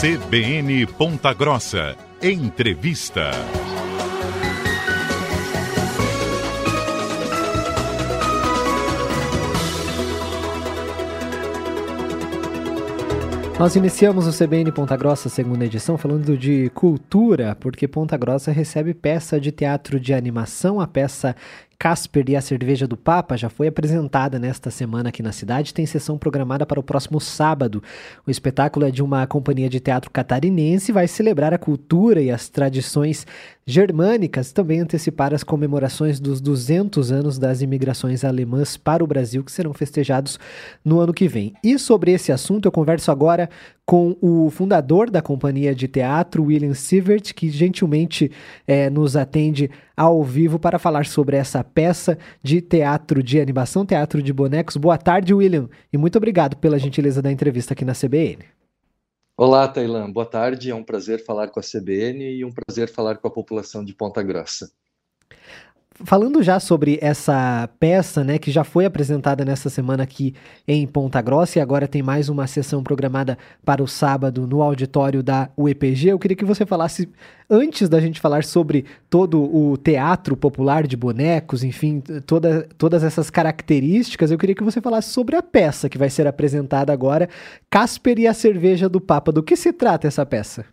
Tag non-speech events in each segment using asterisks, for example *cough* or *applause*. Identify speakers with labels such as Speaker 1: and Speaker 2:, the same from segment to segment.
Speaker 1: CBN Ponta Grossa. Entrevista.
Speaker 2: Nós iniciamos o CBN Ponta Grossa, segunda edição, falando de cultura, porque Ponta Grossa recebe peça de teatro de animação, a peça Casper e a Cerveja do Papa já foi apresentada nesta semana aqui na cidade, tem sessão programada para o próximo sábado. O espetáculo é de uma companhia de teatro catarinense e vai celebrar a cultura e as tradições germânicas, também antecipar as comemorações dos 200 anos das imigrações alemãs para o Brasil, que serão festejados no ano que vem. E sobre esse assunto eu converso agora com o fundador da companhia de teatro, William Sievert, que gentilmente é, nos atende ao vivo para falar sobre essa peça de teatro de animação, teatro de bonecos. Boa tarde, William, e muito obrigado pela gentileza da entrevista aqui na CBN.
Speaker 3: Olá, Tailan. Boa tarde. É um prazer falar com a CBN e um prazer falar com a população de Ponta Grossa.
Speaker 2: Falando já sobre essa peça, né, que já foi apresentada nessa semana aqui em Ponta Grossa e agora tem mais uma sessão programada para o sábado no auditório da UEPG, eu queria que você falasse, antes da gente falar sobre todo o teatro popular de bonecos, enfim, toda, todas essas características, eu queria que você falasse sobre a peça que vai ser apresentada agora, Casper e a Cerveja do Papa. Do que se trata essa peça?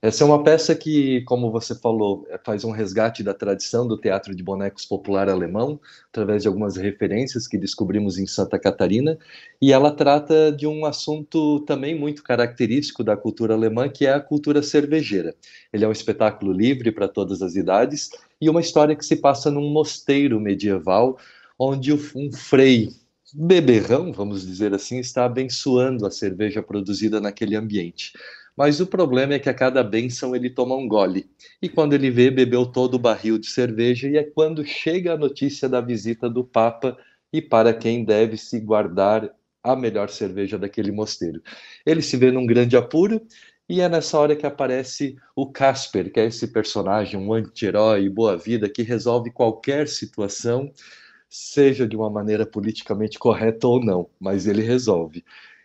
Speaker 3: Essa é uma peça que, como você falou, é, faz um resgate da tradição do teatro de bonecos popular alemão, através de algumas referências que descobrimos em Santa Catarina, e ela trata de um assunto também muito característico da cultura alemã, que é a cultura cervejeira. Ele é um espetáculo livre para todas as idades e uma história que se passa num mosteiro medieval, onde um frei beberrão, vamos dizer assim, está abençoando a cerveja produzida naquele ambiente. Mas o problema é que a cada bênção ele toma um gole. E quando ele vê, bebeu todo o barril de cerveja, e é quando chega a notícia da visita do Papa e para quem deve se guardar a melhor cerveja daquele mosteiro. Ele se vê num grande apuro, e é nessa hora que aparece o Casper, que é esse personagem, um anti-herói, boa-vida, que resolve qualquer situação, seja de uma maneira politicamente correta ou não, mas ele resolve.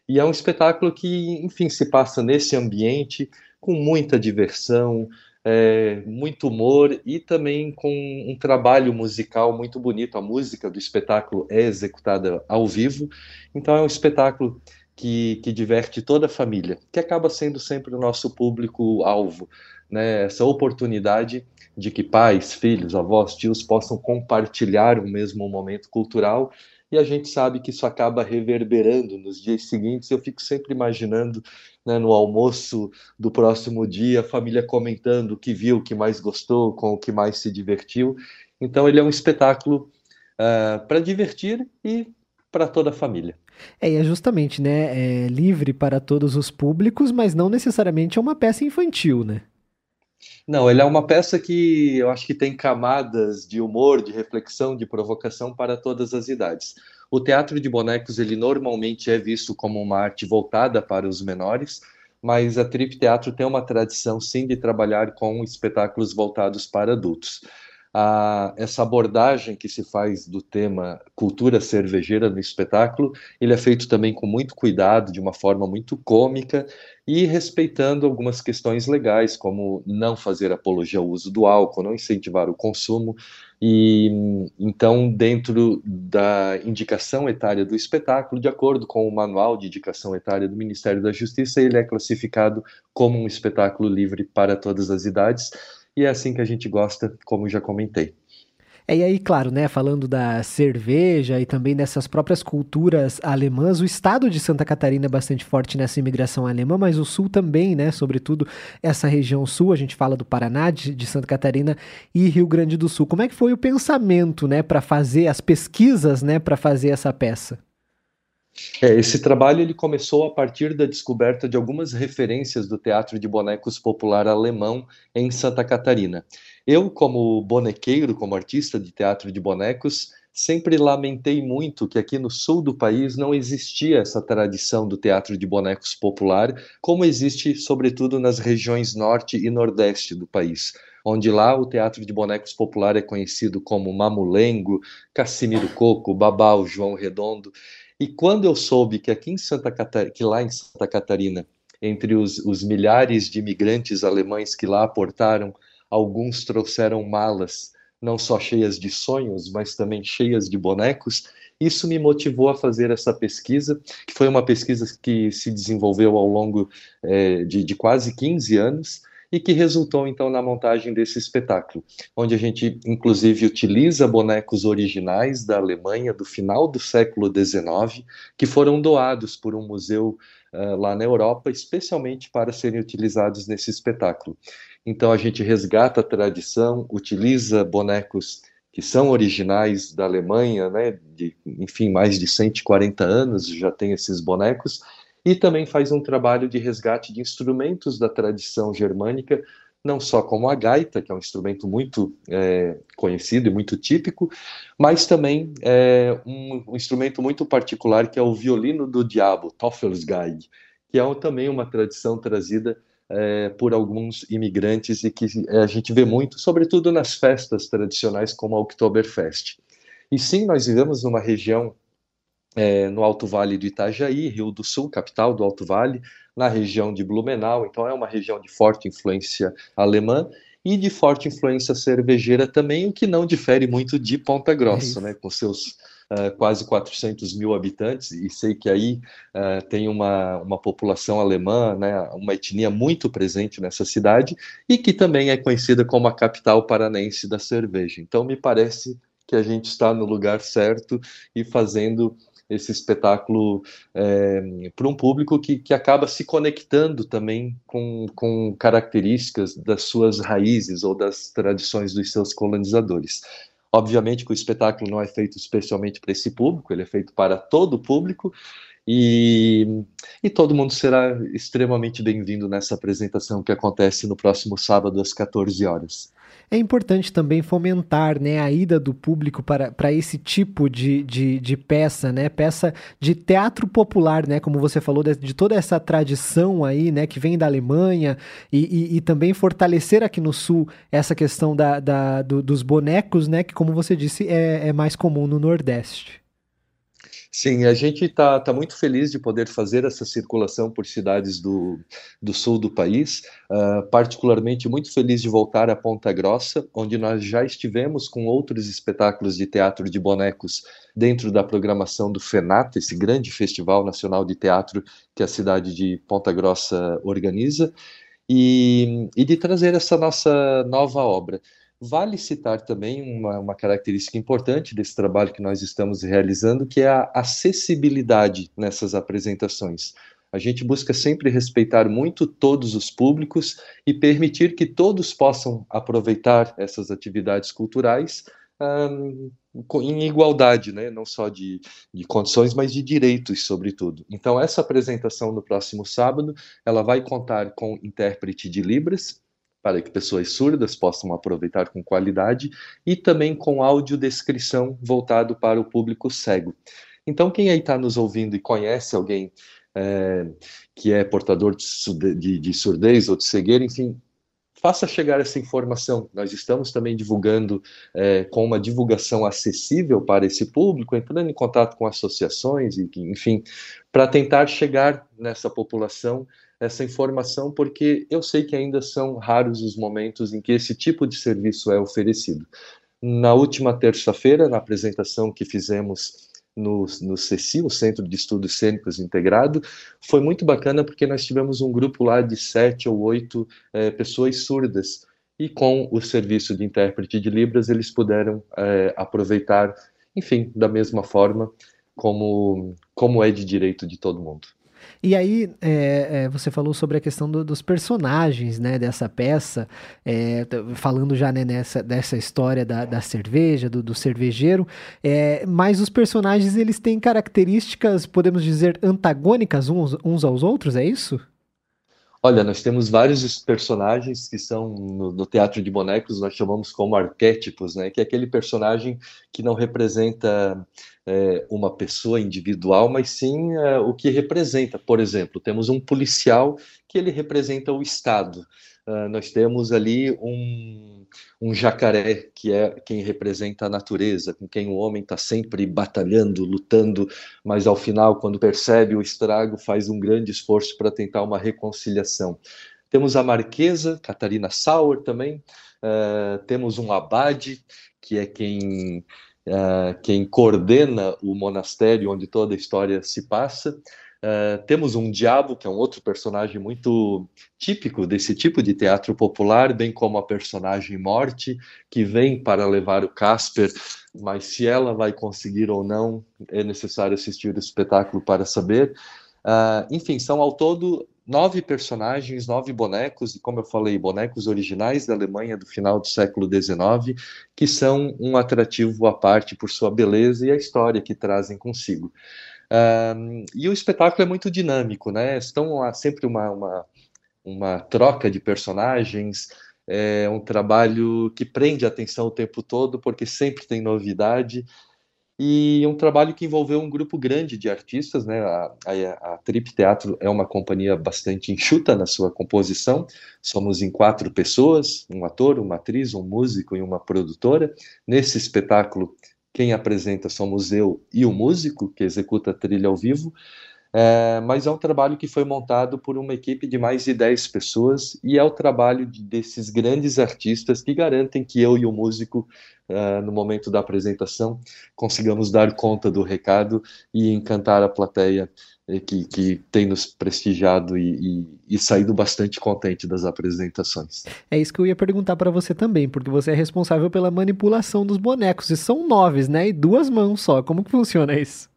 Speaker 3: E é um espetáculo que, enfim, se passa nesse ambiente com muita diversão, é, muito humor e também com um trabalho musical muito bonito. A música do espetáculo é executada ao vivo, então é um espetáculo que, que diverte toda a família, que acaba sendo sempre o nosso público-alvo. Né? Essa oportunidade de que pais, filhos, avós, tios possam compartilhar o mesmo momento cultural e a gente sabe que isso acaba reverberando nos dias seguintes. Eu fico sempre imaginando né, no almoço do próximo dia, a família comentando o que viu, o que mais gostou, com o que mais se divertiu. Então, ele é um espetáculo uh, para divertir e para toda a família.
Speaker 2: É, e é justamente, né, é livre para todos os públicos, mas não necessariamente é uma peça infantil, né?
Speaker 3: Não, ele é uma peça que eu acho que tem camadas de humor, de reflexão, de provocação para todas as idades. O teatro de bonecos, ele normalmente é visto como uma arte voltada para os menores, mas a Trip Teatro tem uma tradição, sim, de trabalhar com espetáculos voltados para adultos a, essa abordagem que se faz do tema cultura cervejeira no espetáculo, ele é feito também com muito cuidado, de uma forma muito cômica e respeitando algumas questões legais, como não fazer apologia ao uso do álcool, não incentivar o consumo. E então, dentro da indicação etária do espetáculo, de acordo com o manual de indicação etária do Ministério da Justiça, ele é classificado como um espetáculo livre para todas as idades e é assim que a gente gosta, como já comentei.
Speaker 2: É, e aí, claro, né, falando da cerveja e também dessas próprias culturas alemãs, o estado de Santa Catarina é bastante forte nessa imigração alemã, mas o sul também, né, sobretudo essa região sul, a gente fala do Paraná, de, de Santa Catarina e Rio Grande do Sul. Como é que foi o pensamento, né, para fazer as pesquisas, né, para fazer essa peça?
Speaker 3: É, esse trabalho ele começou a partir da descoberta de algumas referências do teatro de bonecos popular alemão em Santa Catarina. Eu, como bonequeiro, como artista de teatro de bonecos, sempre lamentei muito que aqui no sul do país não existia essa tradição do teatro de bonecos popular, como existe sobretudo nas regiões norte e nordeste do país onde lá o teatro de bonecos popular é conhecido como Mamulengo, Cassimiro Coco, Babau, João Redondo. E quando eu soube que aqui em Santa Catarina, que lá em Santa Catarina entre os, os milhares de imigrantes alemães que lá aportaram, alguns trouxeram malas não só cheias de sonhos, mas também cheias de bonecos. Isso me motivou a fazer essa pesquisa, que foi uma pesquisa que se desenvolveu ao longo é, de, de quase 15 anos e que resultou então na montagem desse espetáculo, onde a gente inclusive utiliza bonecos originais da Alemanha do final do século XIX, que foram doados por um museu uh, lá na Europa, especialmente para serem utilizados nesse espetáculo. Então a gente resgata a tradição, utiliza bonecos que são originais da Alemanha, né, de, enfim, mais de 140 anos já tem esses bonecos, e também faz um trabalho de resgate de instrumentos da tradição germânica, não só como a gaita, que é um instrumento muito é, conhecido e muito típico, mas também é, um, um, instrumento muito particular que é o violino do diabo, Teufelsgeige, que é também uma tradição trazida é, por alguns imigrantes e que é, a gente vê muito, sobretudo nas festas tradicionais como a Oktoberfest. E sim, nós vivemos numa região é, no Alto Vale do Itajaí, Rio do Sul, capital do Alto Vale, na região de Blumenau, então é uma região de forte influência alemã e de forte influência cervejeira também, o que não difere muito de Ponta Grossa, é né, com seus uh, quase 400 mil habitantes, e sei que aí uh, tem uma, uma população alemã, né, uma etnia muito presente nessa cidade, e que também é conhecida como a capital paranense da cerveja. Então, me parece que a gente está no lugar certo e fazendo esse espetáculo é, para um público que, que acaba se conectando também com, com características das suas raízes ou das tradições dos seus colonizadores. Obviamente que o espetáculo não é feito especialmente para esse público, ele é feito para todo o público e, e todo mundo será extremamente bem-vindo nessa apresentação que acontece no próximo sábado às 14 horas.
Speaker 2: É importante também fomentar né, a ida do público para, para esse tipo de, de, de peça, né? Peça de teatro popular, né? Como você falou, de, de toda essa tradição aí, né? Que vem da Alemanha e, e, e também fortalecer aqui no Sul essa questão da, da do, dos bonecos, né? Que, como você disse, é, é mais comum no Nordeste.
Speaker 3: Sim, a gente está tá muito feliz de poder fazer essa circulação por cidades do, do sul do país, uh, particularmente muito feliz de voltar a Ponta Grossa, onde nós já estivemos com outros espetáculos de teatro de bonecos dentro da programação do FENAT, esse grande festival nacional de teatro que a cidade de Ponta Grossa organiza, e, e de trazer essa nossa nova obra. Vale citar também uma, uma, característica importante desse trabalho que nós estamos realizando, que é a acessibilidade nessas apresentações. A gente busca sempre respeitar muito todos os públicos e permitir que todos possam aproveitar essas atividades culturais um, em igualdade, né? não só de, de condições, mas de direitos, sobretudo. Então, essa apresentação no próximo sábado, ela vai contar com intérprete de Libras, para que pessoas surdas possam aproveitar com qualidade e também com audiodescrição voltado para o público cego. Então, quem aí está nos ouvindo e conhece alguém é, que é portador de, de, de surdez ou de cegueira, enfim, faça chegar essa informação. Nós estamos também divulgando é, com uma divulgação acessível para esse público, entrando em contato com associações, e, enfim, para tentar chegar nessa população essa informação, porque eu sei que ainda são raros os momentos em que esse tipo de serviço é oferecido. Na última terça-feira, na apresentação que fizemos no, no CECI, o Centro de Estudos Cênicos Integrado, foi muito bacana porque nós tivemos um grupo lá de sete ou oito é, pessoas surdas, e com o serviço de intérprete de Libras eles puderam é, aproveitar, enfim, da mesma forma como, como é de direito de todo mundo.
Speaker 2: E aí, é, é, você falou sobre a questão do, dos personagens, né, dessa peça, é, falando já né, nessa, dessa história da, da cerveja, do, do cervejeiro, é, mas os personagens, eles têm características, podemos dizer, antagônicas uns, uns aos outros, é isso?
Speaker 3: Olha, nós temos vários personagens que são no, no, teatro de bonecos, nós chamamos como arquétipos, né? Que é aquele personagem que não representa é, uma pessoa individual, mas sim é, o que representa. Por exemplo, temos um policial que ele representa o Estado. Uh, nós temos ali um, um jacaré, que é quem representa a natureza, com quem o homem está sempre batalhando, lutando, mas ao final, quando percebe o estrago, faz um grande esforço para tentar uma reconciliação. Temos a Marquesa, Catarina Sauer também, uh, temos um abade, que é quem, uh, quem coordena o monastério onde toda a história se passa, Uh, temos um diabo, que é um outro personagem muito típico desse tipo de teatro popular, bem como a personagem Morte, que vem para levar o Casper, mas se ela vai conseguir ou não, é necessário assistir o espetáculo para saber. Uh, enfim, são ao todo nove personagens, nove bonecos, e como eu falei, bonecos originais da Alemanha do final do século XIX, que são um atrativo à parte por sua beleza e a história que trazem consigo. E o espetáculo é muito dinâmico, né? Estão há sempre uma, uma, uma troca de personagens, é um trabalho que prende a atenção o tempo todo, porque sempre tem novidade, e um trabalho que envolveu um grupo grande de artistas, né? A, a, a, Trip Teatro é uma companhia bastante enxuta na sua composição. Somos em quatro pessoas: um ator, uma atriz, um músico e uma produtora. Nesse espetáculo quem apresenta somos eu e o músico, que executa a trilha ao vivo, é, mas é um trabalho que foi montado por uma equipe de mais de 10 pessoas e é o trabalho de, desses grandes artistas que garantem que eu e o músico, uh, no momento da apresentação, consigamos dar conta do recado e encantar a plateia que, que tem nos prestigiado e, e, e, saído bastante contente das apresentações.
Speaker 2: É isso que eu ia perguntar para você também, porque você é responsável pela manipulação dos bonecos, e são nove, né? E duas mãos só. Como que funciona isso?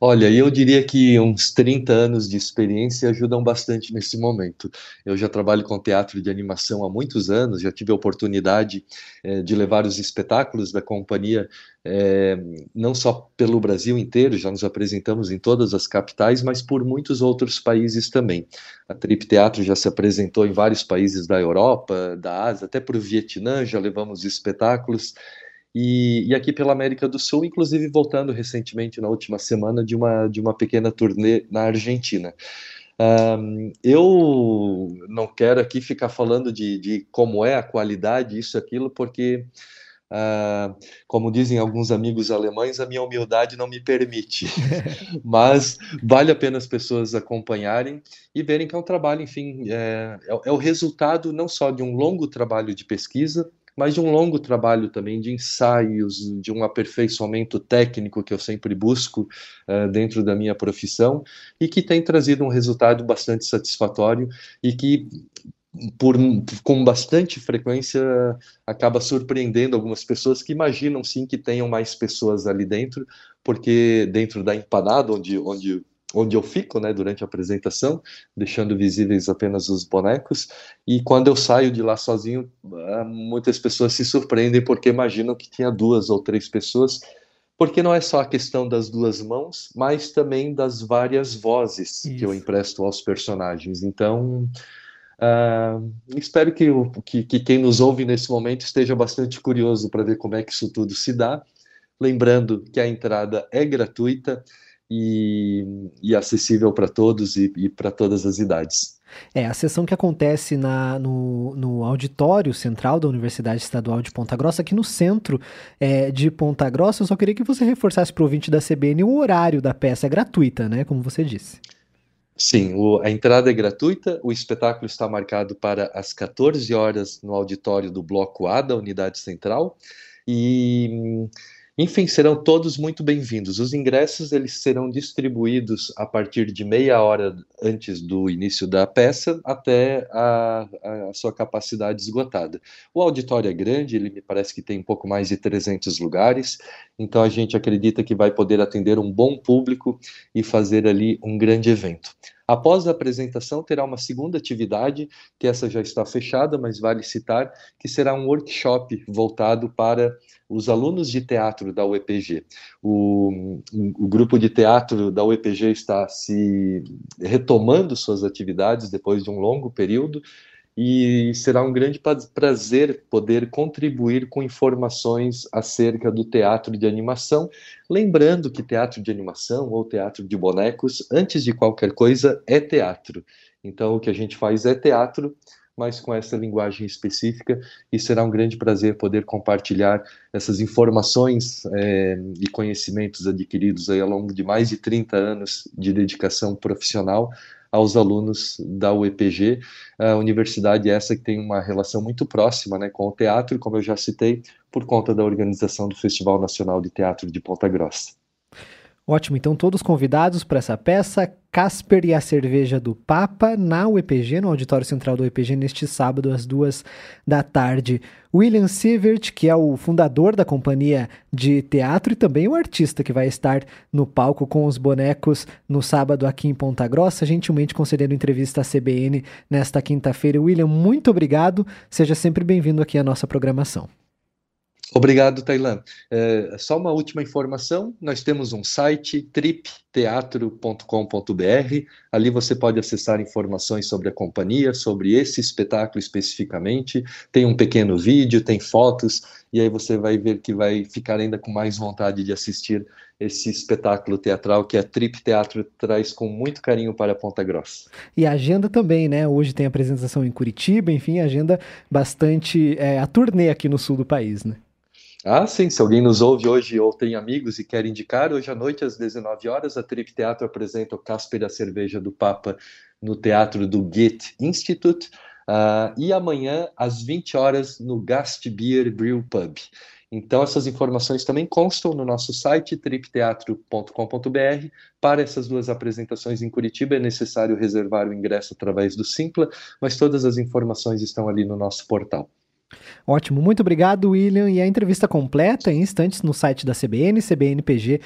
Speaker 3: Olha, eu diria que uns 30 anos de experiência ajudam bastante nesse momento. Eu já trabalho com teatro de animação há muitos anos, já tive a oportunidade é, de levar os espetáculos da companhia é, não só pelo Brasil inteiro, já nos apresentamos em todas as capitais, mas por muitos outros países também. A Trip Teatro já se apresentou em vários países da Europa, da Ásia, até para o Vietnã, já levamos espetáculos. E, e, aqui pela América do Sul, inclusive voltando recentemente na última semana de uma, de uma pequena turnê na Argentina. Um, eu não quero aqui ficar falando de, de como é a qualidade, isso, aquilo, porque Uh, como dizem alguns amigos alemães, a minha humildade não me permite. *laughs* Mas vale a pena as pessoas acompanharem e verem que é um trabalho, enfim, é, é, é o resultado não só de um longo trabalho de pesquisa, mas de um longo trabalho também de ensaios, de um aperfeiçoamento técnico que eu sempre busco uh, dentro da minha profissão e que tem trazido um resultado bastante satisfatório e que por, com bastante frequência acaba surpreendendo algumas pessoas que imaginam sim que tenham mais pessoas ali dentro, porque dentro da empanada onde, onde, onde eu fico né, durante a apresentação, deixando visíveis apenas os bonecos, e quando eu saio de lá sozinho, ah, muitas pessoas se surpreendem porque imaginam que tinha duas ou três pessoas, porque não é só a questão das duas mãos, mas também das várias vozes Isso. que eu empresto aos personagens. Então, Uh, espero que, que, que, quem nos ouve nesse momento esteja bastante curioso para ver como é que isso tudo se dá. Lembrando que a entrada é gratuita e, e acessível para todos e, e para todas as idades.
Speaker 2: É, a sessão que acontece na, no, no auditório central da Universidade Estadual de Ponta Grossa, aqui no centro é, de Ponta Grossa, eu só queria que você reforçasse para o ouvinte da CBN o horário da peça. É gratuita, né? Como você disse.
Speaker 3: Sim, o, a entrada é gratuita, o espetáculo está marcado para as 14 horas no auditório do Bloco A da Unidade Central e enfim, serão todos muito bem-vindos. Os ingressos eles serão distribuídos a partir de meia hora antes do início da peça até a, a, sua capacidade esgotada. O auditório é grande, ele me parece que tem um pouco mais de 300 lugares, então a gente acredita que vai poder atender um bom público e fazer ali um grande evento. Após a apresentação, terá uma segunda atividade, que essa já está fechada, mas vale citar, que será um workshop voltado para os alunos de teatro da UEPG. O, o grupo de teatro da UEPG está se retomando suas atividades depois de um longo período, e será um grande prazer poder contribuir com informações acerca do teatro de animação. Lembrando que teatro de animação ou teatro de bonecos, antes de qualquer coisa, é teatro. Então, o que a gente faz é teatro, mas com essa linguagem específica, e será um grande prazer poder compartilhar essas informações é, e conhecimentos adquiridos aí ao longo de mais de 30 anos de dedicação profissional aos alunos da UEPG, a universidade essa que tem uma relação muito próxima né, com o teatro, como eu já citei, por conta da organização do Festival Nacional de Teatro de Ponta Grossa.
Speaker 2: Ótimo, então todos convidados para essa peça, Casper e a Cerveja do Papa, na UEPG, no Auditório Central do UEPG, neste sábado, às duas da tarde. William Sievert, que é o fundador da companhia de teatro e também o artista que vai estar no palco com os bonecos no sábado aqui em Ponta Grossa, gentilmente concedendo entrevista à CBN nesta quinta-feira. William, muito obrigado, seja sempre bem-vindo aqui à nossa programação.
Speaker 3: Obrigado, Tailan. É, só uma última informação: nós temos um site, tripteatro.com.br. Ali você pode acessar informações sobre a companhia, sobre esse espetáculo especificamente. Tem um pequeno vídeo, tem fotos, e aí você vai ver que vai ficar ainda com mais vontade de assistir esse espetáculo teatral que a Trip Teatro traz com muito carinho para Ponta Grossa.
Speaker 2: E a agenda também, né? Hoje tem apresentação em Curitiba, enfim, agenda bastante. É, a turnê aqui no sul do país, né?
Speaker 3: Ah, sim. Se alguém nos ouve hoje ou tem amigos e quer indicar, hoje à noite, às 19 horas, a Trip Teatro apresenta o Casper a Cerveja do Papa no Teatro do Goethe Institute. Uh, e amanhã, às 20 horas, no Gast Beer Brew Pub. Então, essas informações também constam no nosso site, tripteatro.com.br. Para essas duas apresentações em Curitiba, é necessário reservar o ingresso através do Simpla, mas todas as informações estão ali no nosso portal.
Speaker 2: Ótimo, muito obrigado, William. E a entrevista completa em instantes no site da CBN, cbnpg.com.br.